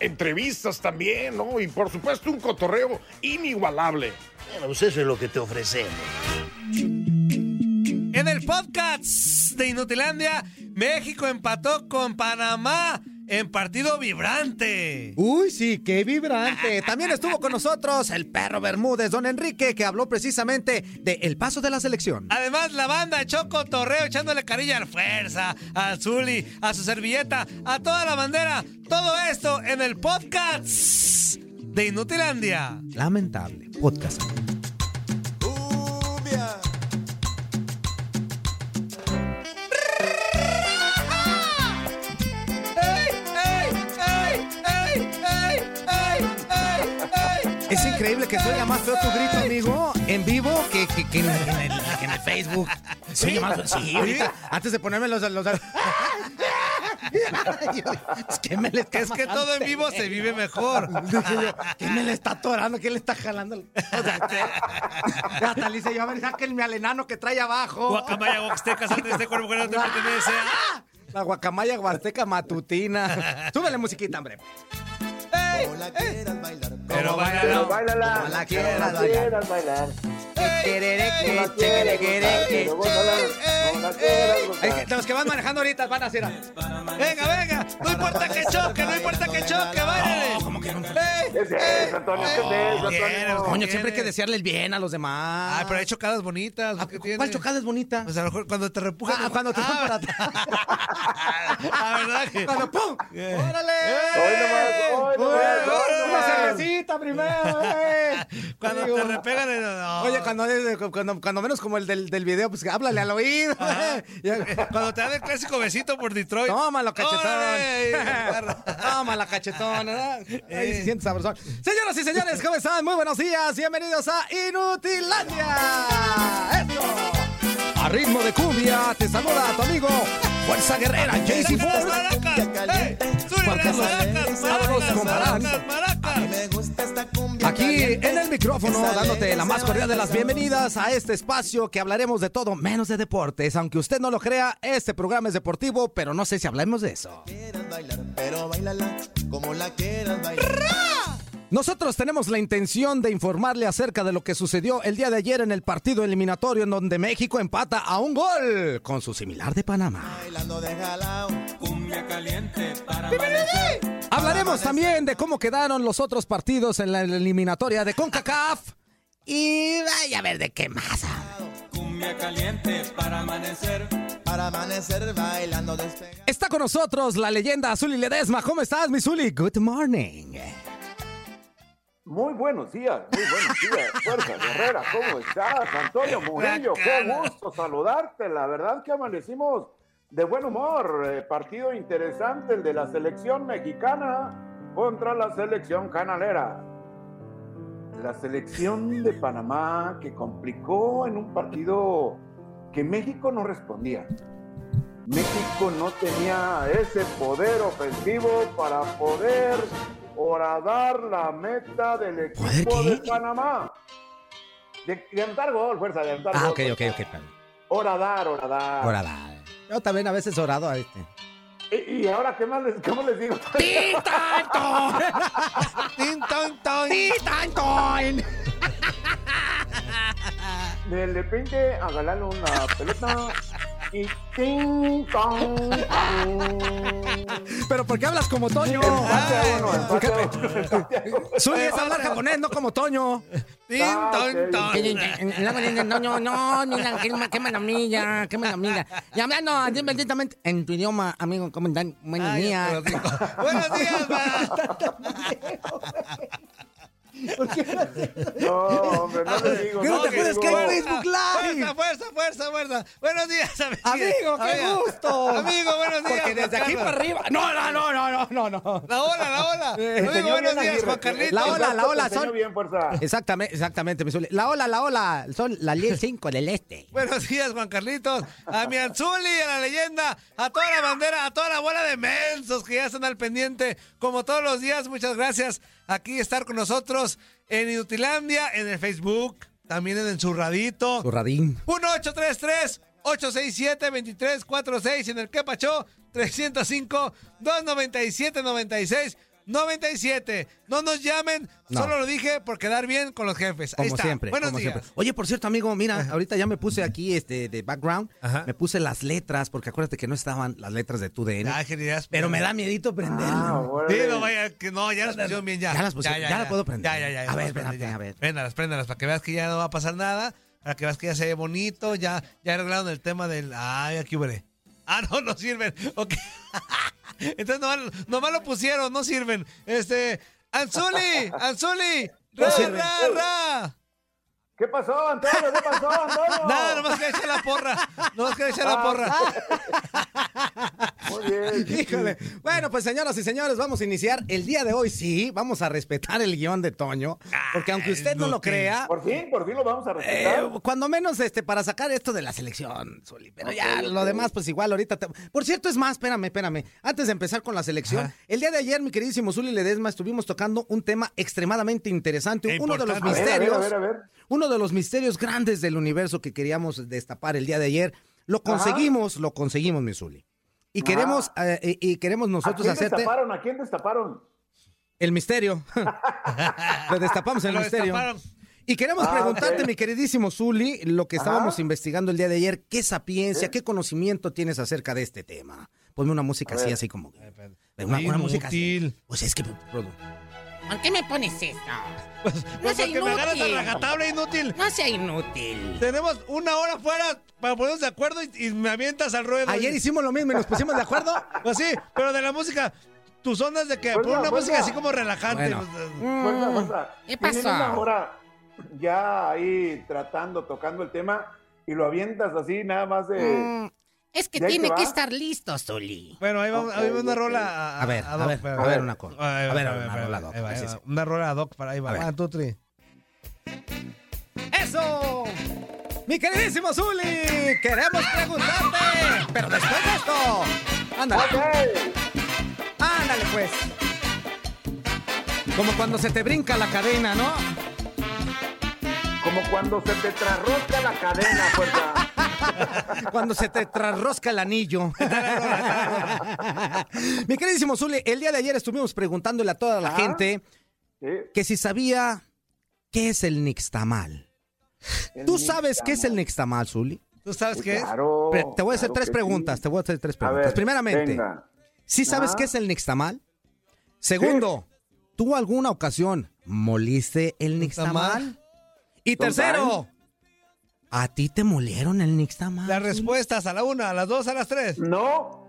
Entrevistas también, ¿no? Y por supuesto un cotorreo inigualable. Bueno, pues eso es lo que te ofrecemos. En el podcast de Inutilandia, México empató con Panamá en partido vibrante. Uy, sí, qué vibrante. También estuvo con nosotros el perro Bermúdez, don Enrique, que habló precisamente de el paso de la selección. Además, la banda echó cotorreo echándole carilla al fuerza, al Zuli, a su servilleta, a toda la bandera. Todo esto en el podcast de Inutilandia. Lamentable. Podcast. Es increíble que se oiga más feo tu grito, amigo, en vivo que, que- que en, en el, que en el Facebook. Se oye más Sí, ahorita, antes de ponerme los... los es que me le está Es que todo en vivo se vive mejor. ¿quién me le está atorando? ¿Quién le está jalando? O sea, ¿qué? Hasta le dice yo, a ver, sáquenme al enano que trae abajo. Guacamaya, Huaxtecas, antes de cuerpo que no te pertenece. La guacamaya huasteca matutina. Súbele musiquita, hombre. Pero bailalo. Como la quieras bailar. Quequereque, chequerequereque. Es que Los que van manejando ahorita van a hacer. Venga, venga. No importa que choque, no importa que choque, baile. ¿Cómo que no? ¿Qué es eso, Antonio? ¿Qué es eso, Antonio? Coño, siempre hay que desearle el bien a los demás. Ay, pero hay chocadas bonitas. Ah, ¿qué tiene? ¿Cuál chocada es bonita? Pues a lo mejor cuando te repujan. Ah, cuando te van para atrás. Ah, ¿verdad? que- Cuando ¡pum! ¡Órale! Hoy nomás, hoy nomás, hoy Una nomás. cervecita primero, eh. Cuando Digo, te repegan. en- no. Oye, cuando, cuando, cuando menos como el del, del video, pues háblale al oído. Cuando te dan el clásico besito por Detroit. Tómalo, cachetón. ¡Órale! Tómala, cachetón. ¿verdad? Ahí se siente sabrosón. Señoras y señores, ¿cómo están? Muy buenos días. Bienvenidos a Inutilandia. ¡Esto! A ritmo de cumbia, te saluda tu amigo Fuerza Guerrera, JC ¡Saca las Ford. Juan Carlos, maracas! vámonos Aquí en el micrófono, dándote la más cordial de las bienvenidas a este espacio que hablaremos de todo menos de deportes. Aunque usted no lo crea, este programa es deportivo, pero no sé si hablemos de eso. bailar, pero bailala como la quieras bailar. Nosotros tenemos la intención de informarle acerca de lo que sucedió el día de ayer en el partido eliminatorio en donde México empata a un gol con su similar de Panamá. Bailando de jalao, Hablaremos también de cómo quedaron los otros partidos en la eliminatoria de CONCACAF. Y vaya a ver de qué más. para amanecer bailando. Está con nosotros la leyenda Zuli Ledesma. ¿Cómo estás, mi Zuli? Good morning. Muy buenos días, muy buenos días. Fuerza Guerrera, ¿cómo estás? Antonio Murillo, qué gusto saludarte. La verdad que amanecimos de buen humor. Eh, partido interesante el de la selección mexicana contra la selección canalera. La selección de Panamá que complicó en un partido que México no respondía. México no tenía ese poder ofensivo para poder horadar la meta del ¿Poder equipo de Panamá. De, de anotar gol, fuerza, de anotar Ah, gol. ok, ok, ok. Horadar, horadar. Orada. Yo también a veces orado a este. Y, y ahora, ¿qué más les, cómo les digo? ¡Tin, ton, ton! De repente agarrarle una pelota y ting, tong, tong. Pero ¿por qué hablas como Toño? Empate a uno, ¿Por qué? empate a uno, empate a uno. Zuli es hablar japonés, no como Toño. Ah. No, no, no, mira, qué, qué maravilla, qué maravilla. Y hablando así benditamente en tu idioma, amigo, ¿cómo están? Buenos días. Buenos días, ma. No, hombre, no le digo. ¿Qué no te acuerdas que hay Facebook Live? Fuerza, fuerza, fuerza, fuerza. Buenos días, amigo. Amigo, qué gusto. Amigo, buenos días. Porque desde Juan aquí Carlos. para arriba. No, no, no, no, no, no, no. La ola, la ola. Eh, Amigo, buenos días, Juan Carlitos. La ola, la ola, son- bien, fuerza. Exactamente, exactamente. La ola, la ola, son las 10 5 del este. Buenos días, Juan Carlitos. A mi Anzuli, a la leyenda, a toda la bandera, a toda la bola de mensos que ya están al pendiente. Como todos los días, muchas gracias. Aquí estar con nosotros en Inutilandia, en el Facebook, también en el Zurradito. Zurradín. 1833-867-2346 en el Quepacho 305-297-96. 97. No nos llamen, No. solo lo dije por quedar bien con los jefes. Ahí Como está. siempre, Buenos como días. siempre. Oye, por cierto, amigo, mira, ahorita ya me puse aquí este de background, Ajá. me puse las letras, porque acuérdate que no estaban las letras de tu DN. Querías- pero me da miedito prenderlas. Ah, Sí, órale. no, vaya, que no, ya las pusieron bien ya. Ya las pusieron, ya las puedo prender. Ya, ya, ya. A ver, espérate, ya. a ver. Préndalas, préndalas, para que veas que ya no va a pasar nada, para que veas que ya se ve bonito, ya, ya arreglaron el tema del... Ay, aquí huele. Ah, no, no sirven. Ok. Entonces nomás, nomás lo pusieron, no sirven. Este... ¡Anzuli! ¡Anzuli! ¡Ra, ra, ra! ¿Qué pasó, Antonio? ¿Qué pasó, Antonio? Nada, nomás que echar la porra. Nomás que echar la porra. Muy bien. Híjole. Bueno, pues señoras y señores, vamos a iniciar el día de hoy. Sí, vamos a respetar el guion de Toño, porque aunque usted no lo crea, Por fin, por fin lo vamos a eh, respetar. cuando menos este para sacar esto de la selección, Zuli. Pero ya lo demás, pues igual ahorita. te- Por cierto, es más, espérame, espérame. Antes de empezar con la selección, Ajá. el día de ayer, mi queridísimo Zuli Ledesma, estuvimos tocando un tema extremadamente interesante, E uno de los importante. a ver, misterios. a ver, a ver. Uno de los misterios grandes del universo que queríamos destapar el día de ayer. Lo conseguimos, lo conseguimos, mi Zuli. Y Ajá. queremos, eh, y queremos ¿A nosotros quién hacerte destaparon? ¿A quién destaparon? el misterio. Lo destapamos el Lo misterio. destaparon. Y queremos Ah, preguntarte, mi queridísimo Zuli, lo que estábamos Ajá. investigando el día de ayer, ¿qué sapiencia, qué conocimiento tienes acerca de este tema? Ponme una música A así, así como... Una, una música así. Inútil. Pues es que... produ- ¿Por qué me pones esto? Pues, pues sea porque me agarras a inútil. rajatabla inútil. No sea inútil. Tenemos una hora fuera para ponernos de acuerdo y, y me avientas al ruedo. Ayer hicimos lo mismo y nos pusimos de acuerdo. Pues sí, pero de la música, tus ondas de que por una música así como relajante. Bueno. pues, Fuerza, fuerza. ¿Qué pasó? una hora ya ahí tratando, tocando el tema y lo avientas así nada más de... Mm, es que ¿Ya ahí tiene que estar listo, Zuli. Bueno, ahí vamos, ahí va una rola a, A ver, a ver, a ver una cosa. A ver, una rola ahí ad va, hoc, ahí sí, va. sí. Una rola ad hoc para ahí va. A ver. Ah, tú, tri. ¡Eso! Mi queridísimo Zuli, queremos preguntarte, pero después de esto. Ándale, Ok. ándale pues. Como cuando se te brinca la cadena, ¿no? Como cuando se te trasrosca la cadena, fuerza. Cuando se te trasrosca el anillo. Mi queridísimo Zuli, el día de ayer estuvimos preguntándole a toda la Ah. gente Sí, que si sabía qué es el nixtamal. el ¿Tú sabes qué es el nixtamal. Zuli? ¿Tú sabes Sí, qué es? Claro. Te voy a hacer claro tres preguntas, sí. te voy a hacer tres preguntas. ver, Primeramente, venga. ¿sí sabes Ah. qué es el nixtamal? Segundo, ¿tú alguna ocasión moliste el nixtamal? Nixtamal. Y tercero, ¿a ti te molieron el nixtamal? Las respuestas a la una, a las dos, a las tres. No,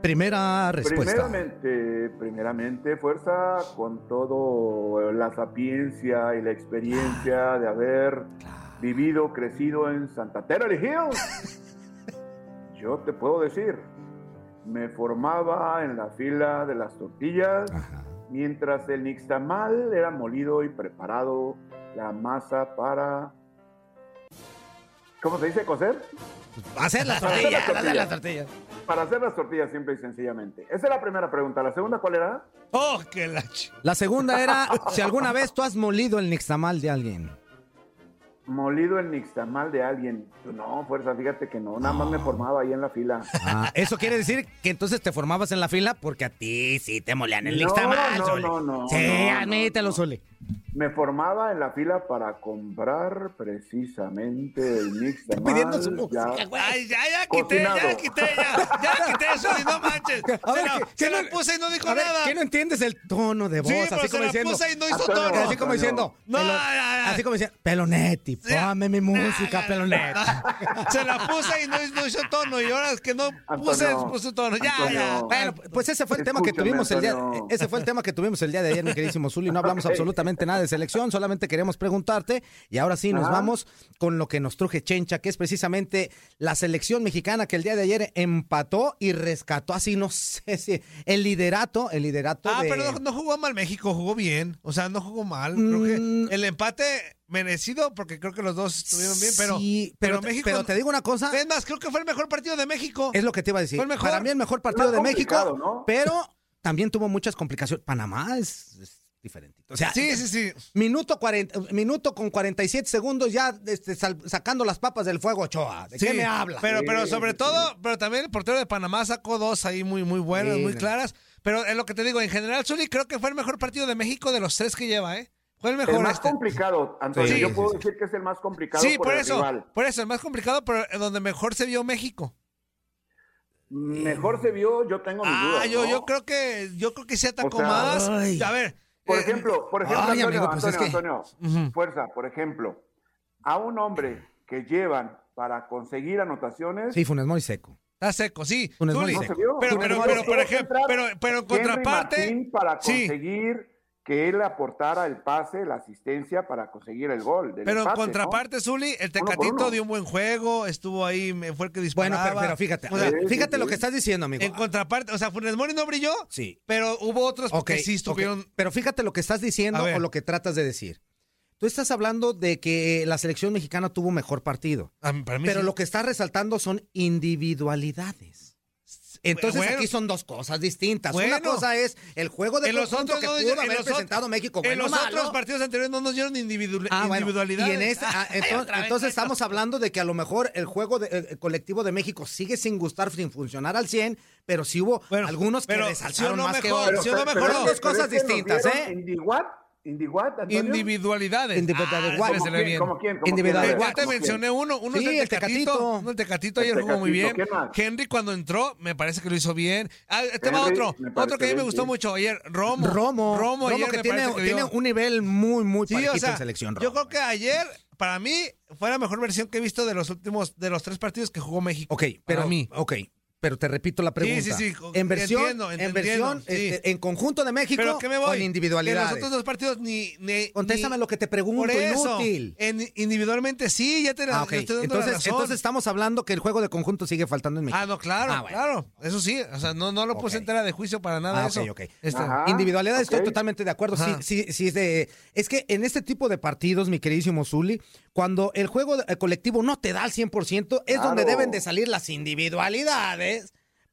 Primera respuesta. primeramente, primeramente, fuerza con todo la sapiencia y la experiencia de haber vivido, crecido en Santa Terra Hills. Yo te puedo decir, me formaba en la fila de las tortillas Ajá. mientras el nixtamal era molido y preparado la masa para ¿Cómo se dice coser? Hacer las Hacer tortillas, las hacer tortillas. las tortillas. Para hacer las tortillas simple y sencillamente. Esa es la primera pregunta. La segunda, ¿cuál era? Oh, que la ch... La segunda era si alguna vez tú has molido el nixtamal de alguien. Molido el nixtamal de alguien. No, fuerza, fíjate que no. Nada más me formaba ahí en la fila. Ah, eso quiere decir que entonces te formabas en la fila porque a ti sí te molían el No, nixtamal, no, Zuli. no, no, Sí, no, no, admítelo, no. Zuli. Me formaba en la fila para comprar precisamente el mix de Pidiendo mal, su ya. música, güey. Ay, ya, ya quité, ya Cocinado. quité, ya, ya quité eso y no manches. A ver, se la, ¿qué- se qué la no- puse y no dijo A ver, nada. ¿qué no entiendes el tono de voz? sí, así pero se como la diciendo. puse y no hizo Antonio, tono. Así como diciendo. No, pelo- ya, ya. Así como diciendo, Pelonetti, Ya. ponme mi música, Ya, Pelonetti. Se la puse y no, no hizo tono. Y ahora es que no puse, Antonio, puse tono. Ya, Antonio. ya. Bueno, pues ese fue el tema que tuvimos el día, Antonio. ese fue el tema que tuvimos el día de ayer, mi queridísimo Zuli. No hablamos absolutamente nada de selección, solamente queríamos preguntarte. Y ahora sí nos Ajá. vamos con lo que nos truje Chencha, que es precisamente la selección mexicana que el día de ayer empató y rescató así, no sé si el liderato, el liderato Ah, de. pero no, no jugó mal México, jugó bien. O sea, no jugó mal. Creo Mm. que el empate merecido, porque creo que los dos estuvieron bien, pero, Sí, pero, pero México. pero te digo una cosa, Es más, creo que fue el mejor partido de México. es lo que te iba a decir. Fue el mejor. Para mí el mejor partido de México, pero también tuvo muchas complicaciones. Panamá es, es diferente. O sea, Sí, sí, sí. Minuto, 40, minuto con 47 segundos ya este, sal- sacando las papas del fuego, Ochoa. ¿De qué me habla? Pero, pero sobre todo, pero también el portero de Panamá sacó dos ahí muy, muy buenas, Sí, muy no. claras. Pero es lo que te digo, en general, Zuli, creo que fue el mejor partido de México de los tres que lleva, ¿eh? Fue el mejor El más este. complicado, Antonio. Sí, yo puedo sí. decir que es el más complicado Sí, por, por el eso, rival. por eso, el más complicado, pero donde mejor se vio México. Mejor se vio, yo tengo mis Ah, dudas. yo, ¿no? yo creo que, yo creo que se atacó O sea, más. ay. A ver. Por eh, ejemplo, por ejemplo, Ay, Antonio, amigo, pues es Antonio, que- Antonio, fuerza, por ejemplo, a un hombre que llevan para conseguir anotaciones, Sí, Funes Mori seco. Está seco, sí. Funes Mori no seco. se. Pero, pero, pero, por ejemplo, pero, pero en contraparte. Martín para sí. Que él aportara el pase, la asistencia para conseguir el gol. del Pero en contraparte, Zuli, el Tecatito uno. dio un buen juego, estuvo ahí, me- fue el que Bueno, disparaba. pero, pero fíjate, O sea, Sí, sí, fíjate sí. lo que estás diciendo, amigo. en contraparte, o sea, Funes Mori no brilló, Sí. pero hubo otros que sí estuvieron. Pero fíjate lo que estás diciendo o lo que tratas de decir. Tú estás hablando de que la selección mexicana tuvo mejor partido. a mí- para mí Pero sí. lo que estás resaltando son individualidades. Entonces Bueno. aquí son dos cosas distintas. Bueno. Una cosa es el juego de conjunto otros que no- pudo haber los presentado México. En Bueno, los malo. otros partidos anteriores no nos dieron individu- Ah, bueno, individualidades. Y en este, ah, entonces, estamos hablando de que a lo mejor el juego de- colectivo de México sigue sin gustar, sin funcionar al 100, pero sí hubo Bueno, algunos que pero resaltaron no más que mejor, otros. sí no mejoró. pero dos que- cosas pero es que nos distintas, ¿eh? Individualidades. Individualidades. Ah, ¿Cómo quién? bien. ¿Cómo quién? ¿Cómo Individual. quién? A ver, Ya te mencioné uno, uno Sí, es el Tecatito. Tecatito. uno el Tecatito ayer jugó muy bien. Henry cuando entró, me parece que lo hizo bien. Ah, este va Henry, otro. Otro que a mí me gustó mucho ayer. Romo. Romo, Romo, ayer que me tiene, que tiene un nivel muy, muy Sí, parejito o sea, en selección. yo creo que ayer, para mí, fue la mejor versión que he visto de los últimos, de los tres partidos que jugó México. Ok, pero Para mí. ok, pero te repito la pregunta. sí, sí, En versión, entiendo, en versión, sí. este, en conjunto de México, Pero ¿qué me con voy? individualidades. En los otros dos partidos ni... ni Contéstame ni- lo que te pregunto, Por eso, inútil. en- individualmente sí, ya te la Ah, ok. te estoy dando la Entonces, razón. entonces estamos hablando que el juego de conjunto sigue faltando en México. Ah, no, claro, Ah, bueno. claro. Eso sí, o sea, no, no lo puse Ok. en tela de juicio para nada Ah, eso. ok, ok. Este, Ajá. Individualidad estoy totalmente de acuerdo. Sí, Ajá. sí, sí es de. Es que en este tipo de partidos, mi queridísimo Zuli, cuando el juego eh, colectivo no te da al 100%, es donde deben de salir las individualidades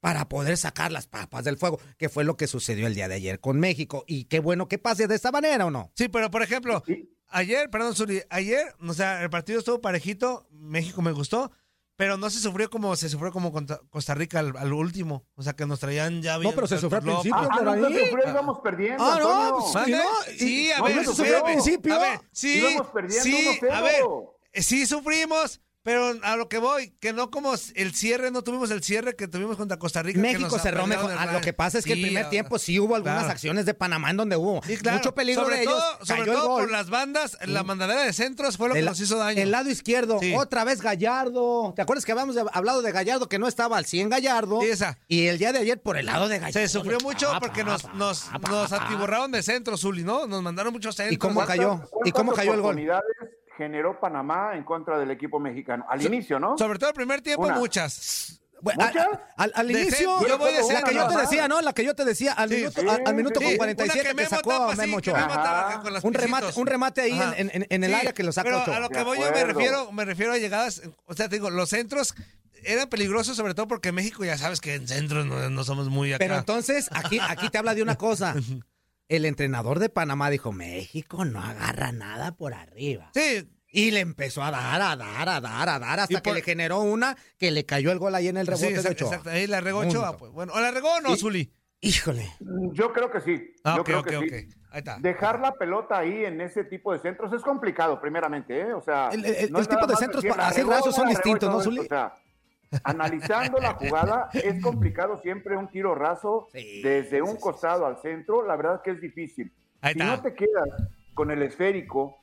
para poder sacar las papas del fuego, que fue lo que sucedió el día de ayer con México. Y qué bueno que pase de esta manera, ¿o no? Sí, pero por ejemplo, ayer, perdón, Zuli, ayer, o sea, el partido estuvo parejito, México me gustó, pero no se sufrió como se sufrió como contra Costa Rica al, al último. O sea, que nos traían ya bien. pero se sufrió al principio. Ah, por no, ahí. no, sufrió, íbamos perdiendo, Ah, no, pues. ¿Y no? Sí, a ¿No ver, se sufrió al principio? A ver, sí, Íbamos perdiendo sí, 1-0. a ver, eh, sí sufrimos, pero a lo que voy, que no como el cierre, no tuvimos el cierre que tuvimos contra Costa Rica. México cerró mejor. el Ah, lo que pasa es que el primer tiempo sí hubo algunas claro. acciones de Panamá en donde hubo Sí, claro. mucho peligro sobre de ellos. todo, sobre cayó el todo gol. por las bandas, la mandadera de centros fue lo que nos hizo daño. El lado izquierdo, Sí. otra vez Gallardo. ¿Te acuerdas que habíamos hablado de Gallardo que no estaba al 100 Gallardo? Sí, esa. Y el día de ayer por el lado de Gallardo. Se sufrió mucho Pa, porque pa, nos, pa, nos, nos atiborraron de centro, Zuli, ¿no? Nos mandaron muchos centros. ¿Y cómo cayó? ¿Cuántas- ¿Y cómo cayó el gol? Generó Panamá en contra del equipo mexicano? Al inicio, ¿no? Sobre todo el primer tiempo, Una. muchas. Bueno, ¿Muchas? al, al- al De inicio, yo voy de la que yo te decía, ¿no? La que yo te decía, al Sí. minuto, Sí, al, al minuto sí. con Sí, 47 una que sacó a Memo Ochoa. Un remate, un remate ahí en, en- en el Sí, área que lo sacó Pero Ochoa. a lo que voy yo me refiero, me refiero a llegadas, o sea, te digo, los centros eran peligrosos sobre todo porque México ya sabes que en centros no, no somos muy acá. Pero entonces, aquí, aquí te habla de una cosa. El entrenador de Panamá dijo, México no agarra nada por arriba. sí, Y le empezó a dar, a dar, a dar, a dar, hasta que le generó una que le cayó el gol ahí en el sí, rebote de exacto, Ochoa. exacto, ahí la regó Punto. Ochoa, pues. Bueno, ¿o la regó o no, Sí. Zuli? Híjole. Yo creo que sí. Ah, Yo ok, creo ok, que ok. sí. dejar la pelota ahí en ese tipo de centros es complicado, primeramente, ¿eh? O sea, el, tipo de centros para hacer rasos son distintos, ¿no, Zuli? O sea, analizando la jugada, es complicado siempre un tiro raso desde un costado al centro, la verdad que es difícil. si no te quedas con el esférico,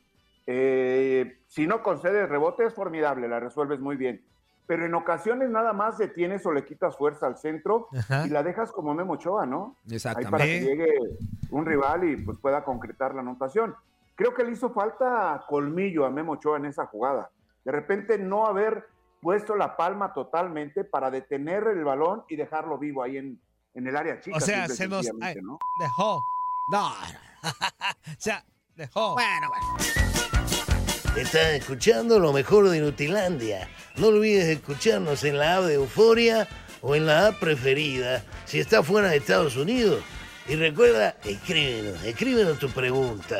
eh, si no concedes rebote es formidable, la resuelves muy bien. Pero en ocasiones nada más detienes o le quitas fuerza al centro y la dejas como Memo Ochoa, ¿no? Exactamente. Ahí para que llegue un rival y pues pueda concretar la anotación. Creo que le hizo falta colmillo a Memo Ochoa en esa jugada. De repente no haber puesto la palma totalmente para detener el balón y dejarlo vivo ahí en, en el área chica. O sea, se nos ¿no? dejó. No. o sea, dejó. Bueno, bueno. Estás escuchando lo mejor de Nutilandia. No olvides escucharnos en la app de Euforia o en la app preferida si estás fuera de Estados Unidos. Y recuerda, escríbenos, escríbenos tu pregunta,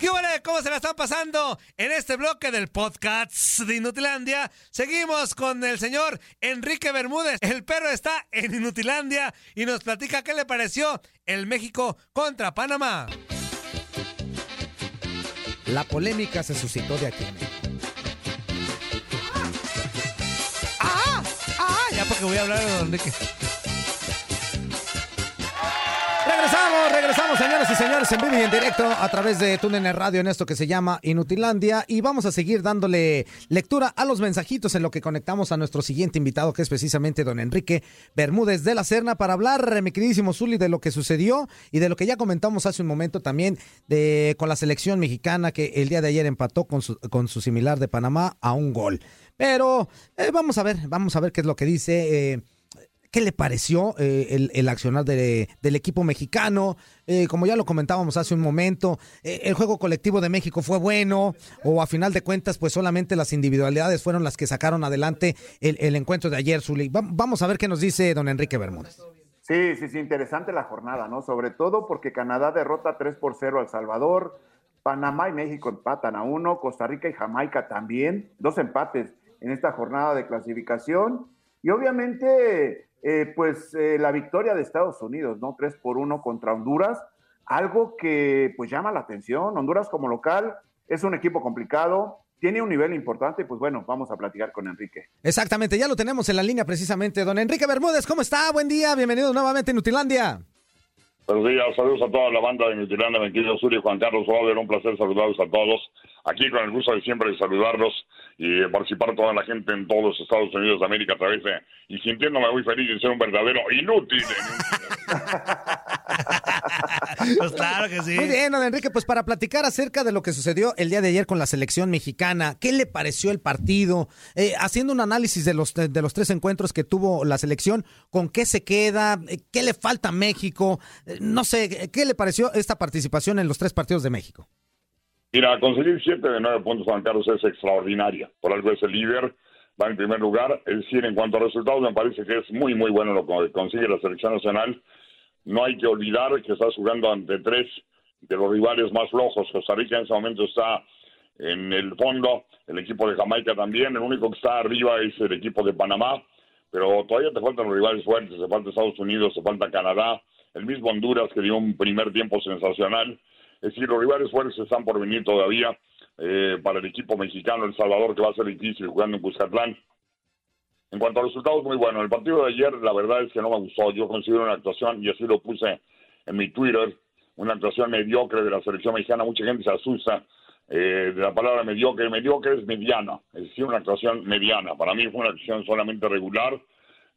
¿Qué huele? ¿Cómo se la están pasando en este bloque del podcast de Inutilandia? Seguimos con el señor Enrique Bermúdez. El perro está en Inutilandia y nos platica qué le pareció el México contra Panamá. La polémica se suscitó de aquí. ¡Ah! ¡Ah! Ya porque voy a hablar de Enrique. Regresamos, regresamos, señores y señores, en vivo y en directo a través de TUNEN Radio en esto que se llama Inutilandia. Y vamos a seguir dándole lectura a los mensajitos en lo que conectamos a nuestro siguiente invitado, que es precisamente don Enrique Bermúdez de la Serna, para hablar, mi queridísimo Zuli, de lo que sucedió y de lo que ya comentamos hace un momento también de, con la selección mexicana que el día de ayer empató con su, con su similar de Panamá a un gol. Pero eh, vamos a ver, vamos a ver qué es lo que dice. Eh, ¿Qué le pareció eh, el, accionar del equipo mexicano? Eh, como ya lo comentábamos hace un momento, eh, ¿el juego colectivo de México fue bueno? ¿O a final de cuentas, pues solamente las individualidades fueron las que sacaron adelante el, encuentro de ayer, Zuli? vamos a ver qué nos dice don Enrique Bermúdez. Sí, sí, sí, interesante la jornada, ¿no? Sobre todo porque Canadá derrota 3 por 0 al Salvador, Panamá y México empatan a uno, Costa Rica y Jamaica también, dos empates en esta jornada de clasificación. Y obviamente eh, pues eh, la victoria de Estados Unidos, ¿no? 3 por 1 contra Honduras, algo que pues llama la atención. Honduras como local es un equipo complicado, tiene un nivel importante, pues bueno, vamos a platicar con Enrique. Exactamente, ya lo tenemos en la línea precisamente. Don Enrique Bermúdez, ¿cómo está? Buen día, bienvenido nuevamente a Nutilandia. Buenos días, saludos a toda la banda de Nutilandia, mi querido Suri, Juan Carlos Robert, un placer saludarlos a todos. Aquí con el gusto de siempre de saludarlos y participar toda la gente en todos los Estados Unidos de América a través de, y sintiéndome muy feliz de ser un verdadero inútil. pues claro que sí. Muy bien, don Enrique, pues para platicar acerca de lo que sucedió el día de ayer con la selección mexicana, ¿qué le pareció el partido? Eh, haciendo un análisis de los, de los tres encuentros que tuvo la selección, ¿con qué se queda? Eh, ¿Qué le falta a México? Eh, no sé, ¿qué le pareció esta participación en los tres partidos de México? Mira, conseguir siete de nueve puntos Juan Carlos es extraordinaria. Por algo es el líder, va en primer lugar. Es decir, en cuanto a resultados, me parece que es muy, muy bueno lo que consigue la selección nacional. No hay que olvidar que estás jugando ante tres de los rivales más flojos. Costa Rica en ese momento está en el fondo, el equipo de Jamaica también. El único que está arriba es el equipo de Panamá. Pero todavía te faltan los rivales fuertes. Se falta Estados Unidos, se falta Canadá, el mismo Honduras que dio un primer tiempo sensacional es decir, los rivales fuertes están por venir todavía eh, para el equipo mexicano, El Salvador, que va a ser difícil jugando en Cuscatlán. En cuanto a resultados, muy bueno. El partido de ayer, la verdad es que no me gustó. Yo considero una actuación, y así lo puse en mi Twitter, una actuación mediocre de la selección mexicana. Mucha gente se asusta eh, de la palabra mediocre. Mediocre es mediana, es decir, una actuación mediana. Para mí fue una actuación solamente regular.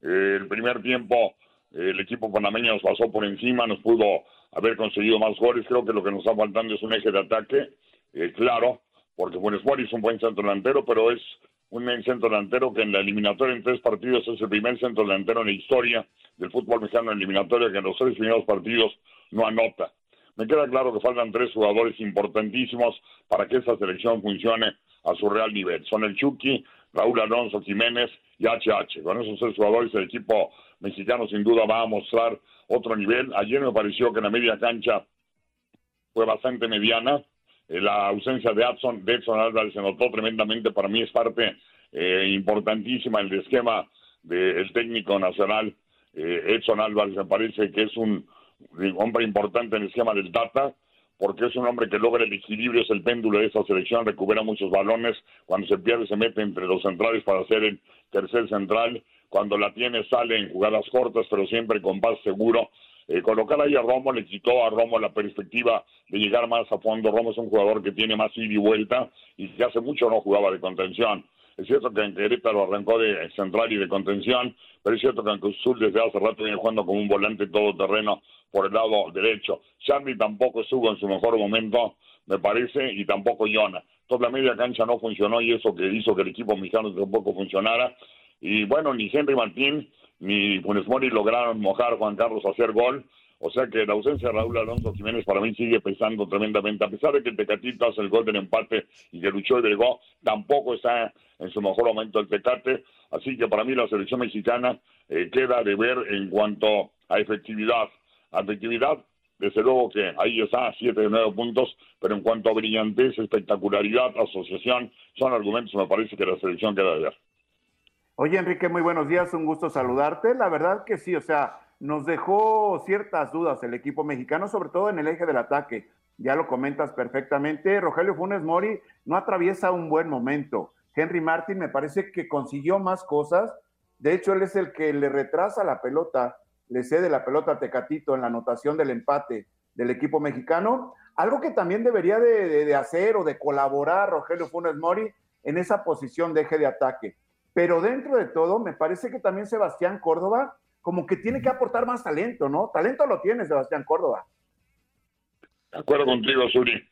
Eh, el primer tiempo, el equipo panameño nos pasó por encima, nos pudo haber conseguido más goles. Creo que lo que nos está faltando es un eje de ataque eh, claro porque Funes Mori es un buen centro delantero, pero es un centro delantero que en la eliminatoria en tres partidos es el primer centro delantero en la historia del fútbol mexicano en eliminatoria que en los tres primeros partidos no anota. Me queda claro que faltan tres jugadores importantísimos para que esta selección funcione a su real nivel. Son el Chucky, Raúl Alonso Jiménez y HH. Con esos tres jugadores el equipo mexicano sin duda va a mostrar otro nivel. Ayer me pareció que la media cancha fue bastante mediana. Eh, la ausencia de Adson, de Edson Álvarez se notó tremendamente. Para mí es parte eh, importantísima el esquema del técnico nacional. Eh, Edson Álvarez me parece que es un, hombre importante en el esquema del Tata porque es un hombre que logra el equilibrio, es el péndulo de esta selección, recupera muchos balones, cuando se pierde se mete entre los centrales para hacer el tercer central, cuando la tiene sale en jugadas cortas, pero siempre con paz seguro. Eh, colocar ahí a Romo le quitó a Romo la perspectiva de llegar más a fondo. Romo es un jugador que tiene más ida y vuelta y que hace mucho no jugaba de contención. Es cierto que en Querétaro arrancó de central y de contención, pero es cierto que en Cruz desde hace rato viene jugando como un volante todoterreno por el lado derecho. Charlie tampoco estuvo en su mejor momento, me parece, y tampoco Yona. Toda la media cancha no funcionó y eso que hizo que el equipo mexicano tampoco funcionara. Y bueno, ni Henry Martín ni Funes Mori lograron mojar Juan Carlos a hacer gol. O sea que la ausencia de Raúl Alonso Jiménez para mí sigue pesando tremendamente. A pesar de que Tecatito hace el gol del empate y que luchó y llegó, tampoco está en su mejor momento el Tecate. Así que para mí la selección mexicana eh, queda de ver en cuanto a efectividad. A efectividad, desde luego que ahí está, siete de nueve puntos, pero en cuanto a brillantez, espectacularidad, asociación, son argumentos, me parece que la selección queda de ver. Oye, Enrique, muy buenos días, un gusto saludarte. La verdad que sí, o sea, nos dejó ciertas dudas el equipo mexicano, sobre todo en el eje del ataque. Ya lo comentas perfectamente. Rogelio Funes Mori no atraviesa un buen momento. Henry Martin me parece que consiguió más cosas. De hecho, él es el que le retrasa la pelota, le cede la pelota a Tecatito en la anotación del empate del equipo mexicano. Algo que también debería de, de hacer o de colaborar Rogelio Funes Mori en esa posición de eje de ataque. Pero dentro de todo, me parece que también Sebastián Córdoba como que tiene que aportar más talento, ¿no? Talento lo tiene Sebastián Córdoba. De acuerdo contigo, Suri.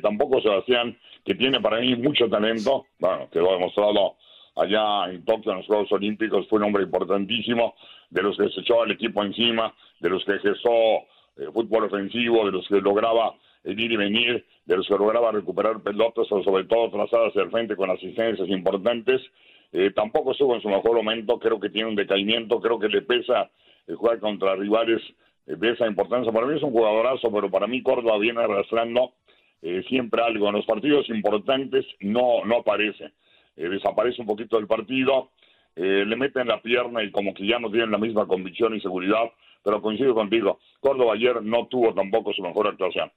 tampoco Sebastián, que tiene para mí mucho talento, bueno, que lo ha demostrado allá en Tokio en los Juegos Olímpicos, fue un hombre importantísimo, de los que se echó al equipo encima, de los que gestó eh, fútbol ofensivo, de los que lograba ir y venir, de los que lograba recuperar pelotas, sobre todo trazadas hacia el frente con asistencias importantes, eh, tampoco estuvo en su mejor momento, creo que tiene un decaimiento, creo que le pesa eh, jugar contra rivales eh, de esa importancia. Para mí es un jugadorazo, pero para mí Córdoba viene arrastrando siempre algo. En los partidos importantes no, no aparece, desaparece un poquito del partido, le meten la pierna y como que ya no tienen la misma convicción y seguridad, pero coincido contigo, Córdoba ayer no tuvo tampoco su mejor actuación.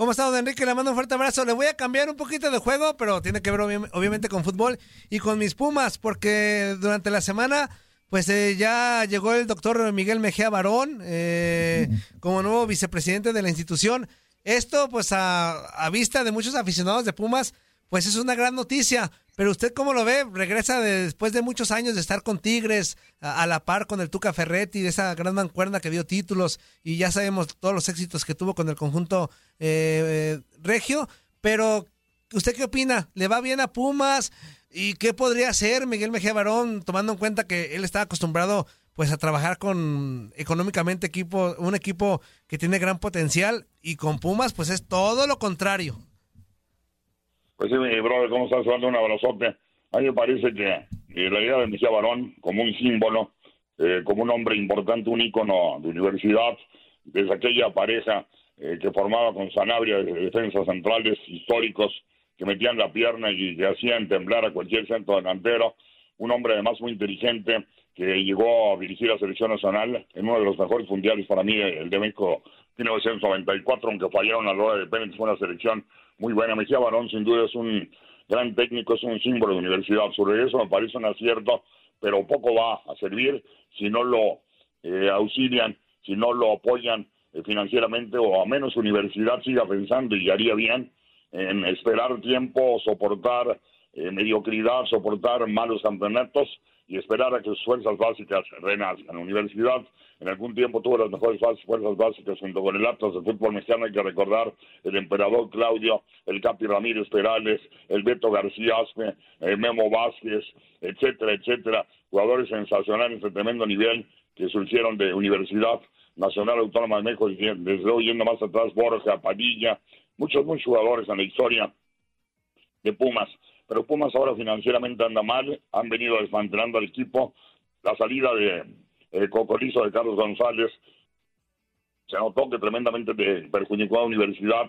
¿Cómo está, don Enrique? Le mando un fuerte abrazo. Le voy a cambiar un poquito de juego, pero tiene que ver obviamente con fútbol y con mis Pumas, porque durante la semana, pues eh, ya llegó el doctor Miguel Mejía Barón eh, como nuevo vicepresidente de la institución. Esto, pues a vista de muchos aficionados de Pumas, pues es una gran noticia. Pero usted cómo lo ve, regresa después de muchos años de estar con Tigres, a, la par con el Tuca Ferretti, de esa gran mancuerna que dio títulos y ya sabemos todos los éxitos que tuvo con el conjunto eh, regio. Pero, ¿usted qué opina? ¿Le va bien a Pumas? ¿Y qué podría hacer Miguel Mejía Barón, tomando en cuenta que él está acostumbrado pues a trabajar con económicamente equipo, un equipo que tiene gran potencial y con Pumas pues es todo lo contrario? Pues sí, mi brother, ¿cómo estás? Dando un abrazote. A mí me parece que la idea de Mejía Barón como un símbolo, eh, como un hombre importante, un ícono de universidad, desde aquella pareja eh, que formaba con Sanabria de defensas centrales históricos que metían la pierna y que hacían temblar a cualquier centro delantero, un hombre además muy inteligente que llegó a dirigir la selección nacional en uno de los mejores mundiales para mí, el de México 1994, aunque fallaron a la hora de penaltis, fue una selección muy buena. Mejía Barón sin duda es un gran técnico, es un símbolo de universidad. Su regreso me parece un acierto, pero poco va a servir si no lo eh, auxilian, si no lo apoyan eh, financieramente o a menos universidad siga pensando y haría bien en esperar tiempo, soportar eh, mediocridad, soportar malos campeonatos y esperar a que sus fuerzas básicas renazcan. La universidad en algún tiempo tuvo las mejores fuerzas básicas junto con el Atlas del fútbol mexicano. Hay que recordar el emperador Claudio, el Capi Ramírez Perales, el Beto García Aspe, el Memo Vázquez, etcétera, etcétera. Jugadores sensacionales de tremendo nivel que surgieron de Universidad Nacional Autónoma de México, desde hoy yendo más atrás, Borja, Padilla, muchos, muchos jugadores en la historia de Pumas. Pero Pumas ahora financieramente anda mal, han venido desmantelando al equipo. La salida de eh, Cocolizo de Carlos González se notó que tremendamente perjudicó a la universidad,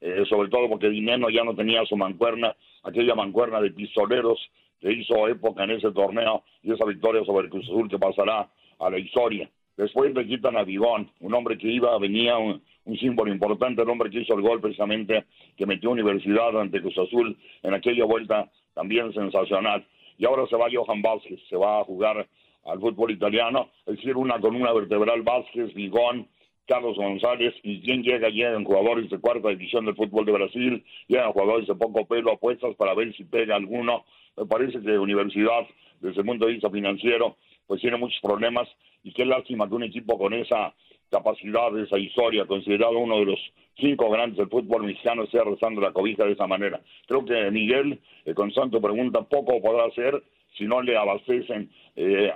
eh, sobre todo porque Dineno ya no tenía su mancuerna, aquella mancuerna de pistoleros que hizo época en ese torneo y esa victoria sobre el Cruz Azul que pasará a la historia. Después le quitan a Vigón, un hombre que iba, venía, un, símbolo importante, el hombre que hizo el gol precisamente, que metió Universidad ante Cruz Azul en aquella vuelta también sensacional. Y ahora se va Johan Vázquez, se va a jugar al fútbol italiano, es decir, una con una vertebral Vázquez, Vigón, Carlos González, y quien llega, llegan jugadores de cuarta división del fútbol de Brasil, llegan jugadores de poco pelo, apuestas para ver si pega alguno. Me parece que Universidad, desde el punto de vista financiero, pues tiene muchos problemas y qué lástima que un equipo con esa capacidad, esa historia, considerado uno de los cinco grandes del fútbol mexicano, esté rezando la cobija de esa manera. Creo que Miguel, eh, con Santo pregunta, poco podrá hacer si no le abastecen eh,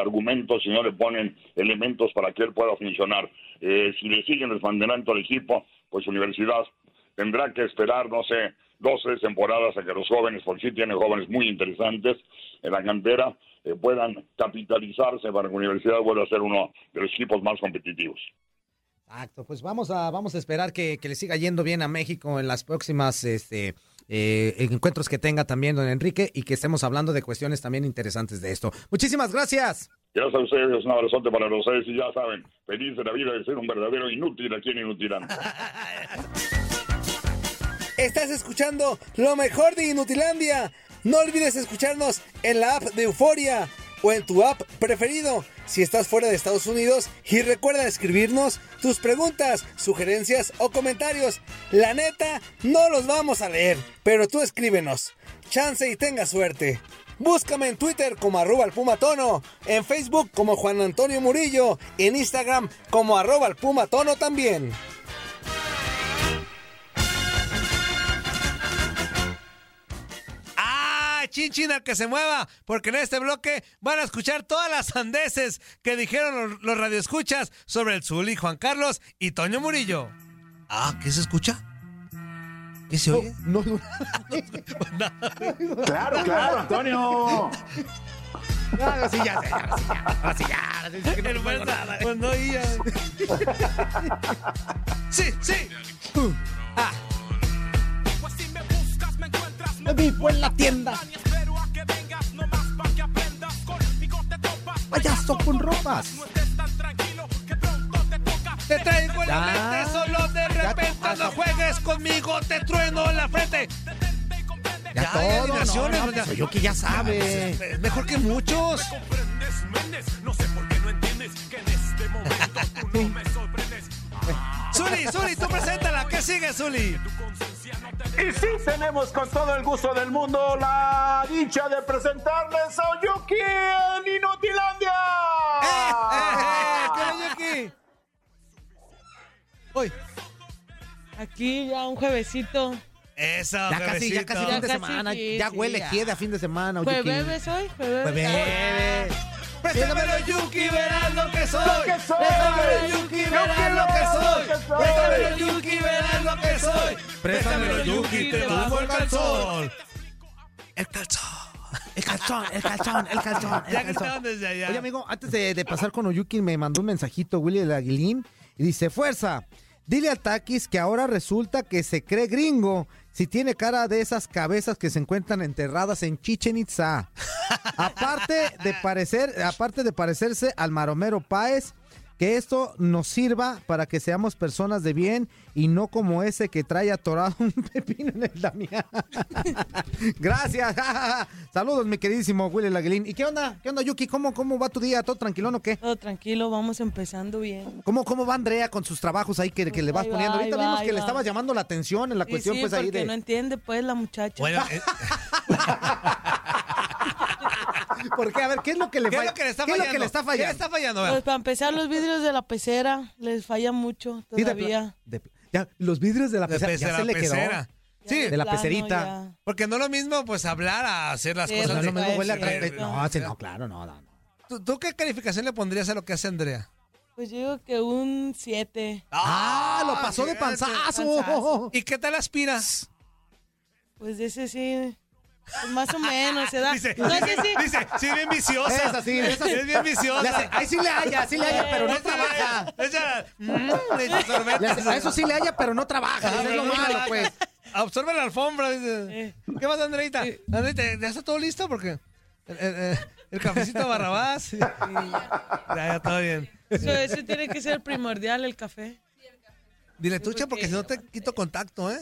argumentos, si no le ponen elementos para que él pueda funcionar. Eh, si le siguen desmantelando al equipo, pues Universidad tendrá que esperar, no sé, dos, tres temporadas a que los jóvenes, porque sí tienen jóvenes muy interesantes en la cantera, eh, puedan capitalizarse para que la universidad vuelva a ser uno de los equipos más competitivos. Exacto, pues vamos a, vamos a esperar que, le siga yendo bien a México en las próximas este, eh, encuentros que tenga también don Enrique y que estemos hablando de cuestiones también interesantes de esto. Muchísimas gracias. Gracias a ustedes, un abrazote para los seis y ya saben, feliz de la vida de ser un verdadero inútil aquí en Inutilante. Estás escuchando lo mejor de Inutilandia no olvides escucharnos en la app de Euforia o en tu app preferido si estás fuera de Estados Unidos y recuerda escribirnos tus preguntas, sugerencias o comentarios. La neta, no los vamos a leer, pero tú escríbenos. Chance y tenga suerte. Búscame en Twitter como arroba en Facebook como Juan Antonio Murillo, en Instagram como arroba Pumatono también. Chin al que se mueva, porque en este bloque van a escuchar todas las sandeces que dijeron los, radioescuchas sobre el Zuli, Juan Carlos y Toño Murillo. Ah, ¿qué se escucha? ¿Qué se oye? No, claro, claro, Antonio. Claro, sí, ya, ya, sí, ya. Sí, ya. No nada. Pues no. Sí, sí. Uh, ah. Me vivo en la tienda. Payaso con ropas. Te traigo en la mente, solo de repente no juegues conmigo, te trueno en la frente. Ya, ya todo, no, no, ya. yo que ya sabe. mejor que muchos. No sé por qué no entiendes que en este momento tú no me sorprendes. Zuli, Zuli, tú preséntala. ¿Qué sigue, Zuli? Y sí, tenemos con todo el gusto del mundo la dicha de presentarles a Yuki en Inutilandia. Hoy. Aquí ya un juevesito. Eso, ya casi, ya casi fin de semana. ya huele quiere a fin de semana. Jueves hoy, jueves. Jueves. Préstamelo Yuki, verás lo que soy. Préstamelo Yuki, verás lo que soy. Préstamelo Yuki, verás lo que soy. Préstamelo Yuki, te bajo el calzón. El calzón. El calzón, el calzón, el calzón. ya que estaban desde allá. Oye, amigo, antes de, pasar con Oyuki, me mandó un mensajito Willy el Aguilín y dice: Fuerza, dile al Takis que ahora resulta que se cree gringo si tiene cara de esas cabezas que se encuentran enterradas en Chichen Itza. aparte de parecer, aparte de parecerse al Maromero Páez, que esto nos sirva para que seamos personas de bien y no como ese que trae atorado un pepino en el Damián. Gracias. Saludos, mi queridísimo Willy Laguilín. ¿Y qué onda? ¿Qué onda, Yuki? ¿Cómo, ¿Cómo va tu día? ¿Todo tranquilo o qué? Todo tranquilo, vamos empezando bien. ¿Cómo, cómo va Andrea con sus trabajos ahí que, que le vas poniendo? Ahorita vimos que le estabas llamando la atención en la cuestión, pues ahí de. no entiende, pues, la muchacha. Bueno, eh, ¿Por qué? A ver, ¿qué es lo que le ¿Qué es falla? lo que le está ¿Qué es lo fallando? que le está ¿Qué fallando? le está fallando? Pues para empezar, los vidrios de la pecera les falla mucho Sí, de todavía. de ya, los vidrios de la De pecera, pecera, ya se le quedó. pecera. Sí, de la plano, pecerita. ya. porque no es lo mismo pues hablar a hacer las Sí, cosas. no de- mismo huele a. No, sí, no, claro, no, no. no. ¿Tú, tú qué calificación le pondrías a lo que hace Andrea? Pues yo digo que un 7. ¡Ah! Lo pasó de panzazo. panzazo. ¿Y qué tal aspiras? Pues ese sí. Pues más o menos, se da. Dice, no sé dice, sí, bien viciosa. Es así, es así. Es bien viciosa. Ahí sí le halla, sí le halla, pero no Esa- trabaja. esa- mm, le hace- a eso sí le halla, pero no trabaja. Ah, eso es pero lo no malo, trabaja. pues. Absorbe la alfombra. dice. Eh. ¿Qué pasa, Andreita? Andreita, ¿ya está todo listo? Porque el, el- el- el cafecito Barrabás. y- y ya, ya, todo bien. Eso, eso tiene que ser primordial, el café. Dile, tucha, porque si no te quito contacto, ¿eh?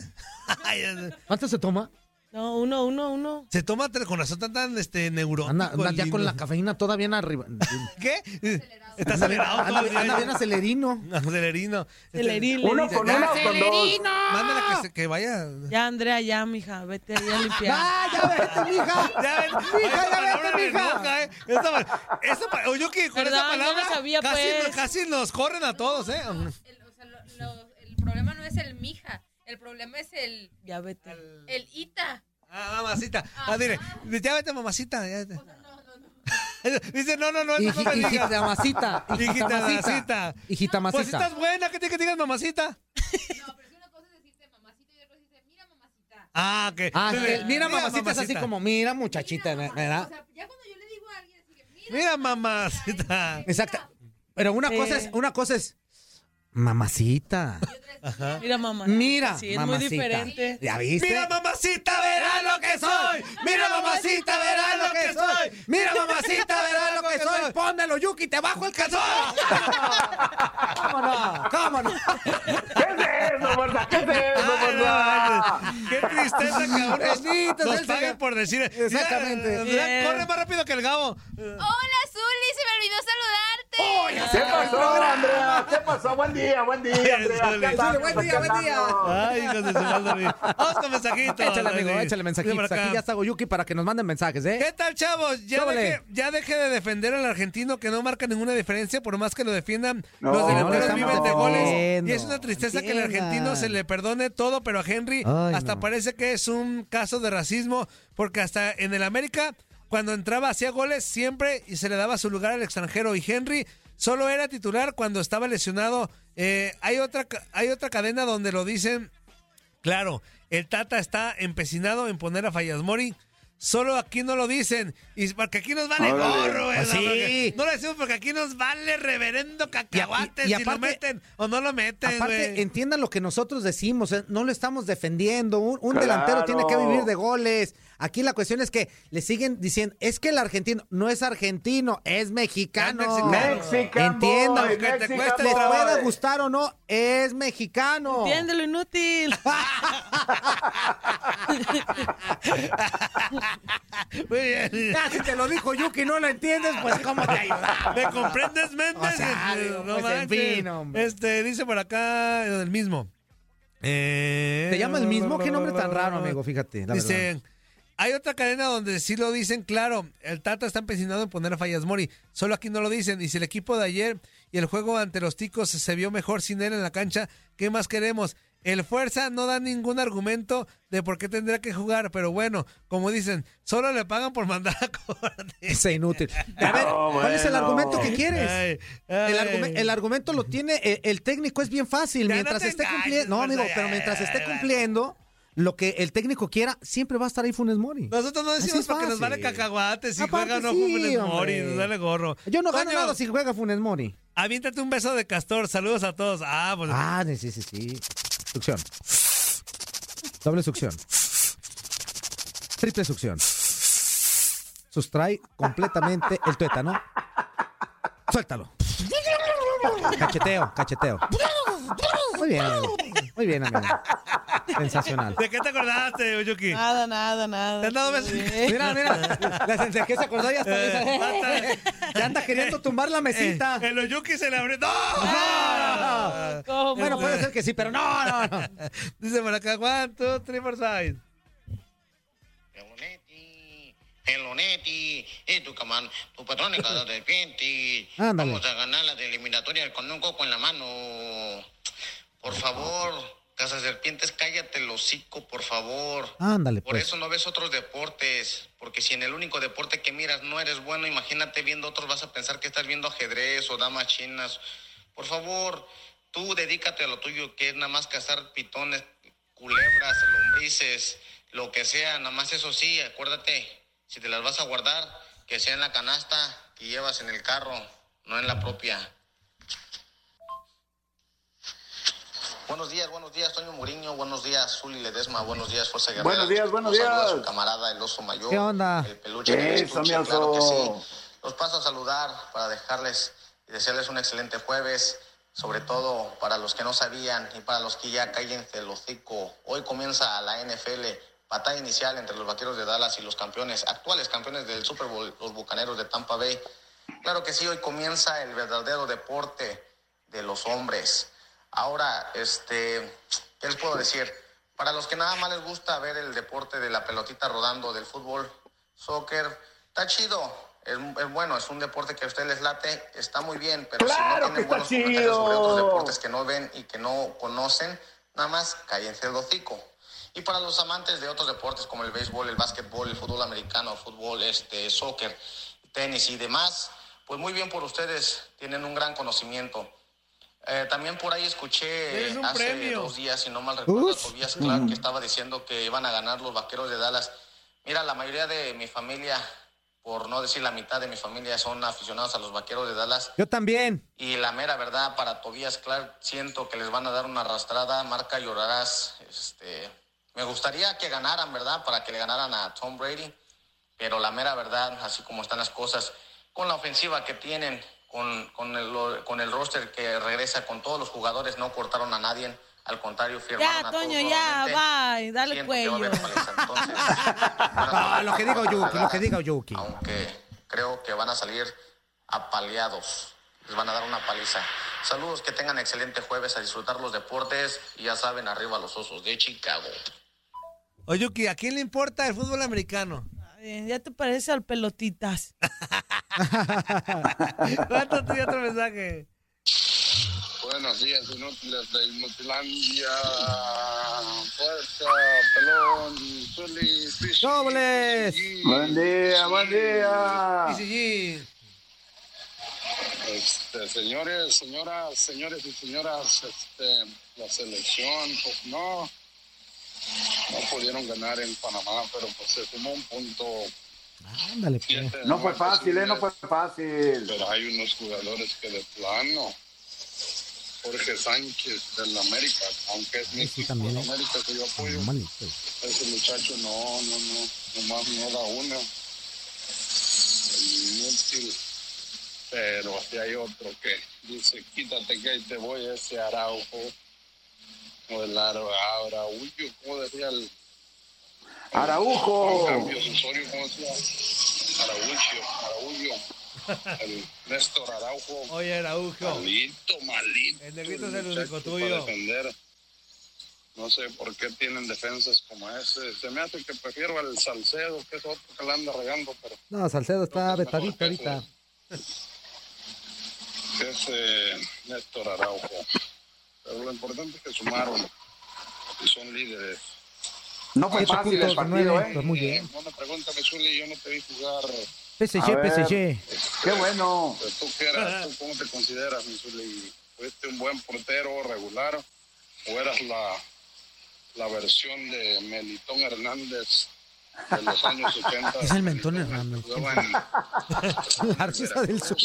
¿Cuánto se toma? No, uno, uno, uno. Se toma con razón tan, tan este, neurótico. Anda, anda ya con la cafeína toda bien arriba. ¿Qué? Está acelerado Anda, bien acelerino. Acelerino. Celeril, le Uno con uno con dos. Mándala que, se- que vaya. Ya, Andrea, ya, mija, vete ahí a limpiar. ¡Ah, ya vete, mija! Ya ven, Mija, ya vete, mija. enoja, ¿eh? Esa, esa pa- Oyuki, con Perdón, esa no palabra lo sabía, casi, pues. nos, casi nos corren a todos, ¿eh? el, o sea, lo- lo- el problema no es el mija, el problema es el, Ya vete. el ita. Ah, mamacita. Ah, dile, ya vete, mamacita. ya vete. Dice, no, no, no, eso no Hiji- me digas. Hijita masita. Hijita Hijita mamacita. masita. Hijita Pues si masita. estás buena, ¿qué te que digas mamacita? No, pero es que una cosa es decirte mamacita y otra es decirte mira mamacita. Ah. Ah, mira, mamacita es así como, mira, muchachita, Mira. ¿verdad? O sea, ya cuando yo le digo a alguien así que mira, Mira, mamacita. Exacto. Pero una Sí. cosa es, una cosa es, mamacita. Mira, mamá. Mira, Sí, es mamacita. muy diferente. ¿Ya viste? Mira, mamacita, verás lo que soy. Mira, mamacita, verás lo que soy. Mira, mamacita, verás lo que soy. Póndelo, Yuki, te bajo el calzón. ¿Cómo no? ¿Cómo no? ¿Qué es eso, verdad? ¿Qué es eso, verdad? Qué tristeza que aún nos, Bendito paguen por decir. Exactamente. Corre más rápido que el Gabo. hola Zuli, se me olvidó saludarte. ¿Qué pasó, Andrea? ¿Qué pasó? Buen día, buen día, Andrea. Zuli. ¿Qué andamos? Buen día, ¿Qué buen día. Ay, hijos de su madre. Vamos con mensajitos. Échale, amigo, échale mensajitos. Aquí ya está Yuki para que nos manden mensajes, ¿eh? ¿Qué tal, chavos? Ya deje, ya deje de defender al argentino que no marca ninguna diferencia, por más que lo defiendan. No, los delanteros viven de goles. Y es una tristeza que el argentino se le perdone todo, pero a Henry Ay, hasta no. parece que es un caso de racismo, porque hasta en el América, cuando entraba, hacía goles siempre y se le daba su lugar al extranjero. Y Henry solo era titular cuando estaba lesionado. Eh, hay, otra, hay otra cadena donde lo dicen Claro, el Tata está empecinado en poner a Fallas Mori. Solo aquí no lo dicen. Y porque aquí nos vale Órale. gorro, güey. Pues sí. No lo decimos porque aquí nos vale reverendo cacahuate Y- y- y si lo meten o no lo meten, Aparte, güey. entiendan lo que nosotros decimos, eh, no lo estamos defendiendo. Un, un Claro. delantero tiene que vivir de goles. Aquí la cuestión es que le siguen diciendo, es que el argentino no es argentino, es mexicano. Es mexicano. Mexican Entiendan, que te cueste Les pueda gustar o no, es mexicano. Entiéndelo, inútil. Muy bien. Ya, si te lo dijo Yuki, no lo entiendes, pues cómo te ayuda. ¿Me comprendes, Méndez? O sea, digo, pues, en manches. fin, hombre. Este, dice por acá el mismo. Eh, ¿Te llama el mismo? Qué nombre tan raro, amigo, fíjate. la verdad. Dice, hay otra cadena donde sí lo dicen, claro, el Tata está empecinado en poner a Fallas Mori, solo aquí no lo dicen, y si el equipo de ayer y el juego ante los ticos se vio mejor sin él en la cancha, ¿qué más queremos? El Fuerza no da ningún argumento de por qué tendría que jugar, pero bueno, como dicen, solo le pagan por mandar a corte. Es inútil. A ver, No, ¿cuál es el argumento que quieres? Ay, El, ay. argumen- el argumento lo tiene, eh, el técnico es bien fácil. Ya no mientras te esté cumpliendo, no, amigo, pero mientras esté cumpliendo lo que el técnico quiera, siempre va a estar ahí Funes Mori. Nosotros no decimos porque nos vale cacahuates, si Aparte, juega o no sí, Funes hombre. Mori, nos vale gorro. Yo no gano Toño, nada si juega Funes Mori. Aviéntate un beso de castor, saludos a todos. Ah, pues Ah, sí, sí, sí. Succión. Doble succión. Triple succión. Sustrae completamente el tuétano. Suéltalo. Cacheteo, cacheteo. Muy bien, amigo. Muy bien, amigo. Sensacional. ¿de qué te acordaste, Yuki? Nada, nada, nada. ¿Te han dado besos? Mira, mira. La de que se acordó ya está. Eh, Ya anda queriendo tumbar la mesita. Eh, el Oyuki se le abrió. ¡No! No. ¿Cómo? Bueno, puede ser que sí, pero no, no, no. Dice por acá, one, two, three, four, five. Y tu, caman, tu patrón en cada serpiente. Vamos a ganar la de eliminatoria con un coco en la mano. Por favor, Casa Serpientes, cállate el hocico, por favor. Ándale, Por pues. eso no ves otros deportes, porque si en el único deporte que miras no eres bueno, imagínate viendo otros, vas a pensar que estás viendo ajedrez o damas chinas. Por favor, tú dedícate a lo tuyo, que es nada más cazar pitones, culebras, lombrices, lo que sea, nada más eso sí, acuérdate, si te las vas a guardar, que sea en la canasta que llevas en el carro, no en la propia. Buenos días, buenos días, Toño Muriño, buenos días, Zuli Ledesma, buenos días, Fuerza Guerrera. Buenos días, buenos saludo a días. su camarada, el oso mayor. ¿Qué onda? El peluche estuche, mi claro que sí. Los paso a saludar para dejarles y desearles un excelente jueves, sobre todo para los que no sabían y para los que ya caen el hocico. Hoy comienza la NFL, batalla inicial entre los vaqueros de Dallas y los campeones, actuales campeones del Super Bowl, los bucaneros de Tampa Bay. Claro que sí, hoy comienza el verdadero deporte de los hombres. Ahora, este, ¿qué les puedo decir? Para los que nada más les gusta ver el deporte de la pelotita rodando, del fútbol, soccer, está chido. Es, es bueno, es un deporte que a ustedes les late, está muy bien, pero ¡Claro si no tienen buenos comentarios sobre otros deportes que no ven y que no conocen, nada más cállense el hocico. Y para los amantes de otros deportes como el béisbol, el básquetbol, el fútbol americano, el fútbol, este, soccer, tenis y demás, pues muy bien por ustedes, tienen un gran conocimiento. Eh, también por ahí escuché hace premio. dos días, si no mal recuerdo, a Uf. Tobias Clark que estaba diciendo que iban a ganar los vaqueros de Dallas. Mira, la mayoría de mi familia, por no decir la mitad de mi familia, son aficionados a los vaqueros de Dallas. Yo también. Y la mera verdad, para Tobias Clark, siento que les van a dar una arrastrada, marca llorarás. Este, me gustaría que ganaran, ¿verdad? Para que le ganaran a Tom Brady. Pero la mera verdad, así como están las cosas, con la ofensiva que tienen, con, con, el, con el roster que regresa con todos los jugadores, no cortaron a nadie. Al contrario, firmaron Ya, a todos Toño, ya, bye. Dale que cuello. Entonces, lo que diga Yuki, lo que diga Yuki. aunque creo que van a salir apaleados. Les van a dar una paliza. Saludos, que tengan excelente jueves a disfrutar los deportes y ya saben, arriba los osos de Chicago. Oye, Yuki, ¿a quién le importa el fútbol americano? Ay, Ya te parece al pelotitas. ¿Cuánto te dio otro mensaje? Buenos días, inútiles de Inutilandia. Fuerza, pelón, Zuli, ¡Dobles! Buen día, buen día. Este, señores, señoras, señores y señoras, este, la selección, pues no, no pudieron ganar en Panamá, pero pues se sumó un punto. Ándale, pues. No fue fácil, ¿eh? No fue fácil. Pero hay unos jugadores que de plano. Jorge Sánchez del América, aunque es mi Sí, también, del. América que yo apoyo. Malito. Ese muchacho no, no, no, nomás no da una. Inútil. Pero si hay otro que dice, quítate que ahí te voy, ese Araujo. O el Ara- Araújo, ¿cómo decía el Araujo. Juan Cambios El Néstor Araujo. Oye, Araujo. Malito, malito. El negrito es el único tuyo. defender. No sé por qué tienen defensas como ese. Se me hace que prefiero al Salcedo, que es otro que la anda regando, pero No, Salcedo está vetadito mejor que ahorita. ese Néstor Araujo. Pero lo importante es que sumaron y son líderes. No fue fácil el partido, ¿eh? pues muy bien. Una pregunta, Zuli, yo no te vi jugar. PSG, A ver. PSG. Qué bueno. Pero ¿Tú qué eras? ¿Tú cómo te consideras, mi Zuli? ¿Fuiste un buen portero regular o eras la, la versión de Melitón Hernández de los años 70? Es el Mentón Hernández. La risa del sur.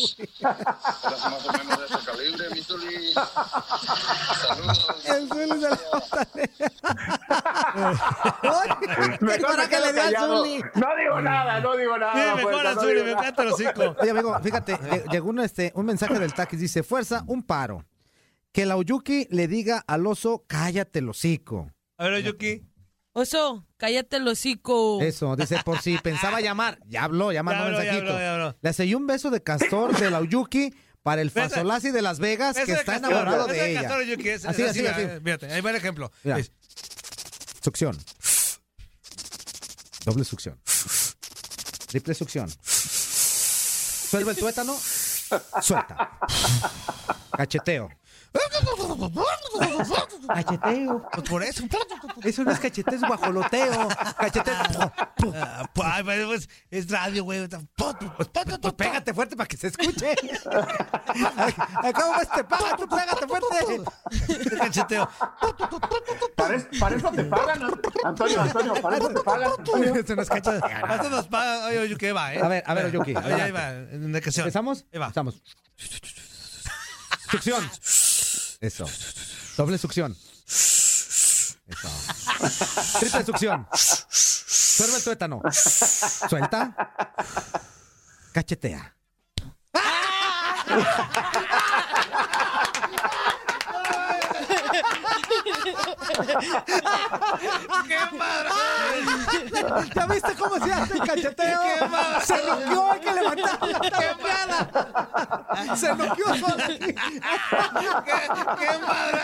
Más o menos de ese calibre, mi Zuli. Saludos. El Zuli qué Mejor quedo le. Zuli. No digo nada, no digo nada. Sí, mejor no Zuli, digo me nada. encanta el hocico. Oye, amigo, fíjate, lle- llegó un, este, un mensaje del taquis, dice, fuerza, un paro. Que la Oyuki le diga al oso, cállate el hocico. A ver, Yuki. Oso, cállate el hocico. Eso, dice, por si pensaba llamar. Ya habló, ya mandó Ya habló, ya mensajito. habló, ya habló. Le selló un beso de castor de la Oyuki para el Fasolasi de Las Vegas, que está Castor, enamorado de ella. Castor, Yuki, es- Así, es así, mira, así. eh, Fíjate, ahí va el ejemplo. Mira. Es- Succión. Doble succión. Triple succión. Suelva el tuétano. Suelta. Cacheteo. Cacheteo. Pues por eso. Eso no es cacheteo, es guajoloteo. Cacheteo. Ah, pues, pues, es radio, güey. Pues, pues pégate fuerte para que se escuche. ¿Cómo ves? Te paga, tú pégate fuerte. Cacheteo. Para, es- para eso te pagan, ¿no? Antonio, Antonio, para eso te pagan. Antonio. Se nos cacha. Nos. Oye, oye, ¿qué va, eh? A ver, a ver, Oyuki, Ahí, ahí va. En la canción. ¿Empezamos? Ahí va. Empezamos. Succión. Eso. Doble succión. Eso. Triple succión. Suelva el tuétano. Suelta. Cachetea. ¡Qué madre! ¿Ya viste cómo se hace el cacheteo? Se noqueó, hay que levantar la temporada. Se noqueó. ¡Qué, qué madre!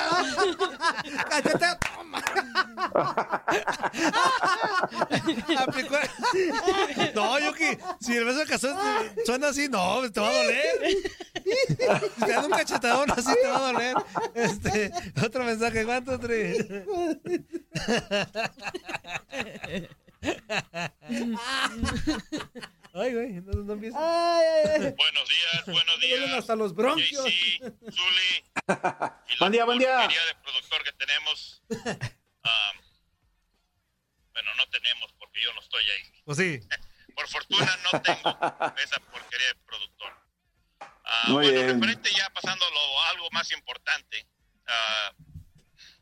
Cacheteo, toma. Aplicó. No, Yuki, si el beso de cazón suena así, no, te va a doler. Si te dan un cachetadón así, te va a doler. Este, otro mensaje, ¿cuánto, Tri? Ay, güey, no, no empieza. Buenos días, buenos días. hasta los bronquios. JC, Zuli, Buen día, buen día. porquería de productor que tenemos. Ah, bueno, no tenemos porque yo no estoy ahí. Pues sí. Por fortuna no tengo esa porquería de productor. Ah, Muy bueno, bien. referente ya pasándolo a algo más importante. ah,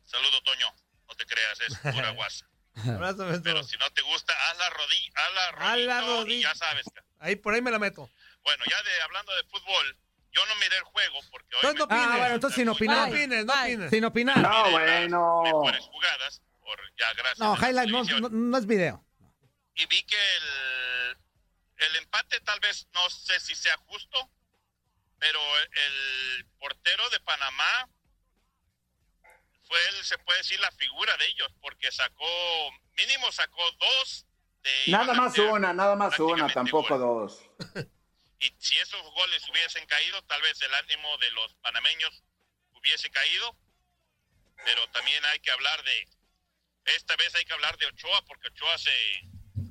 saludo, Toño. No te creas, es pura guasa. Abrazo. Pero si no te gusta, haz la rodilla, haz la Haz la rodilla y ya sabes. Ahí, por ahí me la meto. Bueno, ya de hablando de fútbol, yo no miré el juego porque hoy no me- Ah, opines. bueno, entonces sin No opinar. opines, no opines. Sin opinar. No, bueno. las mejores jugadas por ya gracias No, highlight no, no, no es video. y vi que el, el empate tal vez no sé si sea justo, pero el portero de Panamá fue el, se puede decir, la figura de ellos, porque sacó, mínimo sacó dos de... Nada más ser una, nada más una, tampoco dos. Y si esos goles hubiesen caído, tal vez el ánimo de los panameños hubiese caído. Pero también hay que hablar de, esta vez hay que hablar de Ochoa, porque Ochoa se,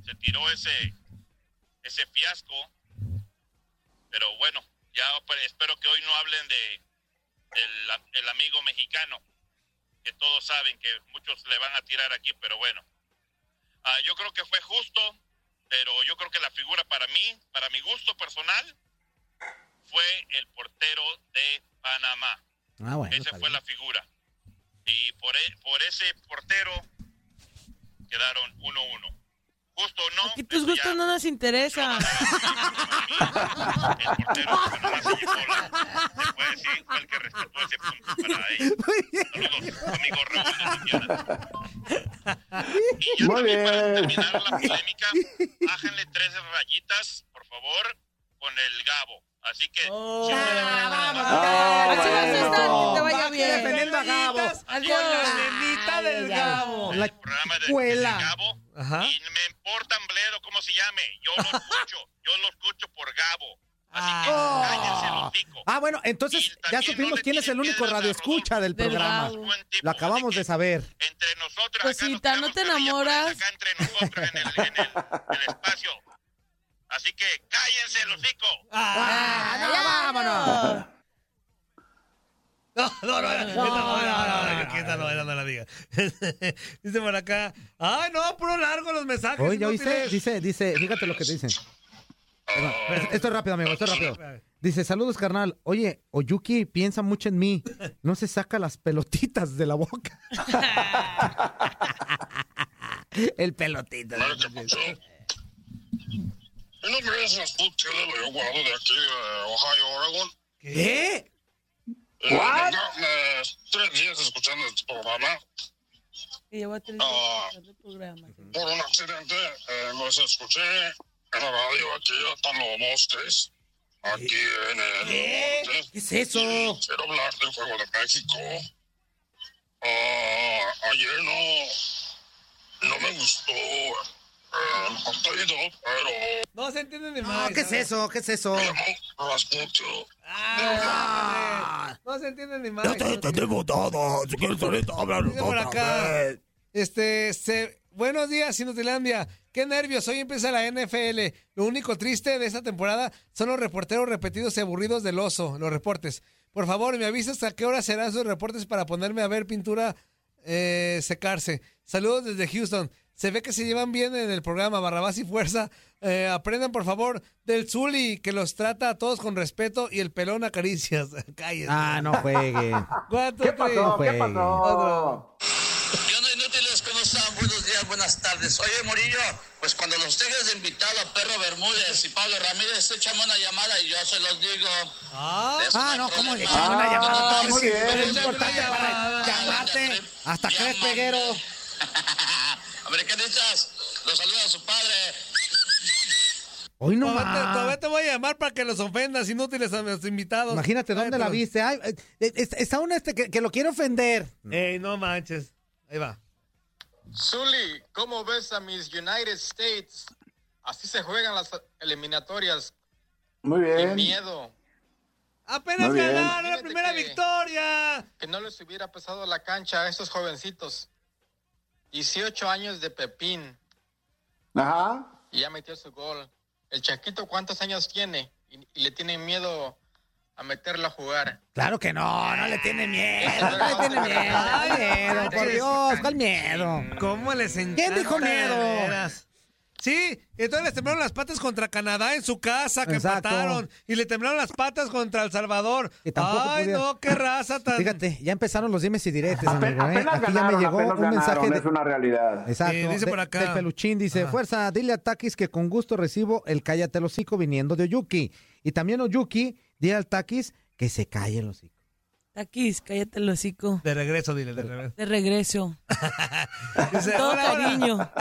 se tiró ese, ese fiasco. Pero bueno, ya espero que hoy no hablen de del el amigo mexicano, que todos saben que muchos le van a tirar aquí, pero bueno. Ah, yo creo que fue justo, pero yo creo que la figura para mí, para mi gusto personal, fue el portero de Panamá. Ah, bueno. Esa fue bien. la figura. Y por, e- por ese portero quedaron 1-1. Justo o no. Aquí tus gustos no nos interesan. el portero se la- puede decir, el que respetó ese punto para ellos. Saludos, amigo Raúl. Y ya Muy también para bien. terminar la polémica, bájenle tres rayitas, por favor, con el Gabo. Así que... si vas a estar, que te vaya bien. defendiendo a Gabo. Adiós. Con la nenita del Gabo. La programa de, escuela. de Gabo Ajá. y me importa un bledo cómo se llame. Yo lo escucho, yo lo escucho por Gabo. Así que cállense el hocico. Ah, bueno, entonces ya supimos no quién es el único piedras a radio escucha del Del programa. Tipo, Lo acabamos de saber. Entre nosotros, Cosita, acá ¿no te enamoras? Acá entre nosotros en el, en el, el espacio. Así que cállense el hocico. Ah, no, vámonos. No, no, no, no, no, no, no, no, quítalo, no, no la diga. Dice por acá, ay, no, puro largo los mensajes. Oye, ¿ya inútiles. Dice, dice, fíjate lo que te dicen. Esto es rápido, amigo, esto es rápido. Dice, saludos, carnal. Oye, Oyuki piensa mucho en mí. No se saca las pelotitas de la boca. El pelotito. ¿Qué pasó? ¿Y no crees las putas que yo guardo de aquí de Ohio, Oregon? ¿Qué? Eh, venga, eh, tres días escuchando este programa. Que llevo tres Ah. días de programa. Por un accidente eh, los escuché en la radio aquí hasta los bosques. Aquí en el ¿Qué? norte. ¿Qué es eso? Y Quiero hablar del Juego de México. Ah, ayer no, no me gustó No se entiende ni No, más. ¿qué es eso? ¿Qué es eso? Ah, no se entiende ni más. Ya te entendemos todo. Si quieres ahorita hablar por acá. vez. Este, se- buenos días, Inutilandia. Qué nervios, hoy empieza la NFL. Lo único triste de esta temporada son los reporteros repetidos y aburridos del oso, los reportes. Por favor, me avisas a qué hora serán sus reportes para ponerme a ver pintura eh, secarse. Saludos desde Houston. Se ve que se llevan bien en el programa Barrabás y Fuerza. Eh, aprendan, por favor, del Zuli, que los trata a todos con respeto y el pelón a caricias. Cállense. Ah, no juegue. Cuatro, ¿Qué pasó? ¿Qué pasó? Otro. ¿Qué onda, inútiles? ¿Cómo están? Buenos días, buenas tardes. Oye, Morillo, pues cuando los tengas de invitado a Perro Bermúdez y Pablo Ramírez, échame una llamada y yo se los digo. Ah, Ah, no, ¿cómo le echan una llamada? Ah, muy bien. Es importante para llamarte. Hasta crees, peguero. Americanistas, los saluda a su padre. Hoy no Todavía te, más. todavía te voy a llamar para que los ofendas inútiles a los invitados. Imagínate Ay, dónde la perdón. viste. Ay, eh, es- está un este que, que lo quiere ofender. Ey, no manches. Ahí va. Zully, ¿cómo ves a mis United States? Así se juegan las eliminatorias. Muy Sin bien. miedo. Apenas Muy bien. ganaron la primera que- victoria. Que no les hubiera pesado la cancha a estos jovencitos. 18 años de Pepín Ajá. y ya metió su gol. El Chaquito, ¿cuántos años tiene? Y, y le tienen miedo a meterlo a jugar. Claro que no, no le tiene miedo. No le tiene miedo. ¿Cuál miedo? Por Dios, ¿cuál miedo? ¿Cómo les encanta? ¿Quién dijo miedo? de? Sí, entonces les temblaron las patas contra Canadá en su casa, que Exacto. empataron. Y le temblaron las patas contra El Salvador. Ay, podía- no, qué raza tan... Fíjate, ya empezaron los dimes y diretes, amigo. ¿eh? apenas Aquí ya me ganaron, llegó un mensaje ganaron, de, es una realidad. Exacto. Sí, dice de- por acá. del peluchín dice, Ajá. fuerza, dile a Takis que con gusto recibo el cállate el hocico viniendo de Oyuki. Y también Oyuki, dile al Takis que se calle el hocico. Taquis, cállate el hocico. De regreso, dile, de regreso. De regreso. Dice, Todo hola, hola. cariño.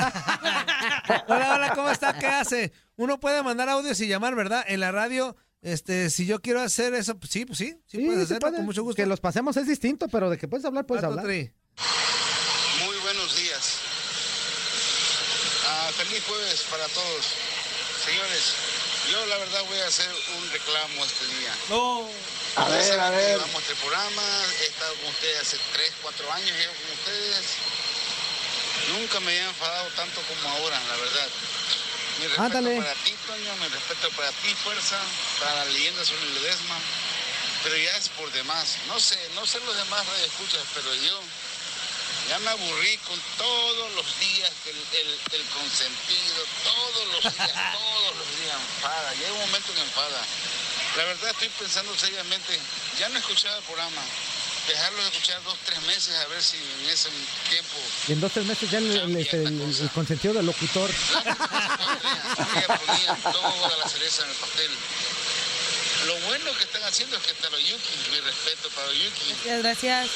Hola, hola, ¿cómo está? ¿Qué hace? Uno puede mandar audios y llamar, ¿verdad? En la radio, este, si yo quiero hacer eso, pues sí, pues sí, sí, Sí, puedes hacerlo, puede. con mucho gusto. Que los pasemos es distinto, pero de que puedes hablar, puedes Cuatro, hablar. tres. Muy buenos días. Ah, feliz jueves para todos. Señores, yo la verdad voy a hacer un reclamo este día. No. A ver, a ver. Llevamos este programa, he estado con ustedes hace 3, 4 años, llevo con ustedes. Nunca me he enfadado tanto como ahora, la verdad. Mi respeto Ándale. para ti, Toño, mi respeto para ti, Fuerza, para la leyenda sobre Ledesma. Pero ya es por demás. No sé, no sé los demás escuchas, pero yo ya me aburrí con todos los días el, el, el consentido, todos los días, todos los días enfada. Llega un momento que enfada. La verdad estoy pensando seriamente, ya no escuchaba el programa, dejarlo de escuchar dos, tres meses a ver si en ese tiempo Y en dos, tres meses ya el, el- este, el- el consentido del locutor. ponía toda la cereza en el pastel. Lo bueno que están haciendo es que está lo Yuki, mi respeto para Yuki. Gracias, gracias.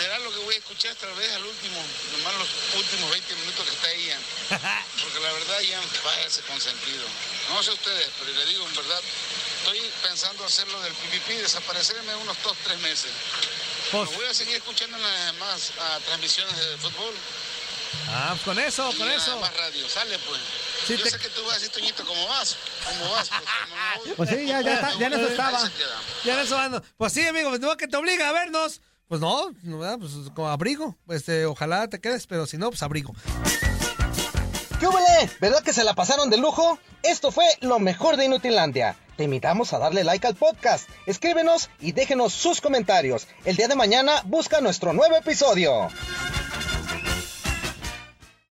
Será lo que voy a escuchar tal vez al último, nomás los últimos 20 minutos que está ella. Porque la verdad enfada ese consentido. No sé ustedes, pero le digo en verdad, estoy pensando hacerlo del PPP, desaparecerme unos dos, tres meses. Pues- voy a seguir escuchando en las demás ah, transmisiones de fútbol. Ah, pues con eso, y con eso. Más radio, sale pues. Sí, Yo te- sé que tú vas a decir, Toñito, ¿cómo vas? ¿Cómo vas? Pues, no Pues sí, ya, ya, está, ya en eso estaba. Ya en eso ando. Pues sí, amigo, pues no que te obliga a vernos. Pues no, pues como abrigo. Este, ojalá te quedes, pero si no, pues abrigo. ¿Qué hubole? ¿Verdad que se la pasaron de lujo? Esto fue lo mejor de Inutilandia. Te invitamos a darle like al podcast, escríbenos y déjenos sus comentarios. El día de mañana busca nuestro nuevo episodio.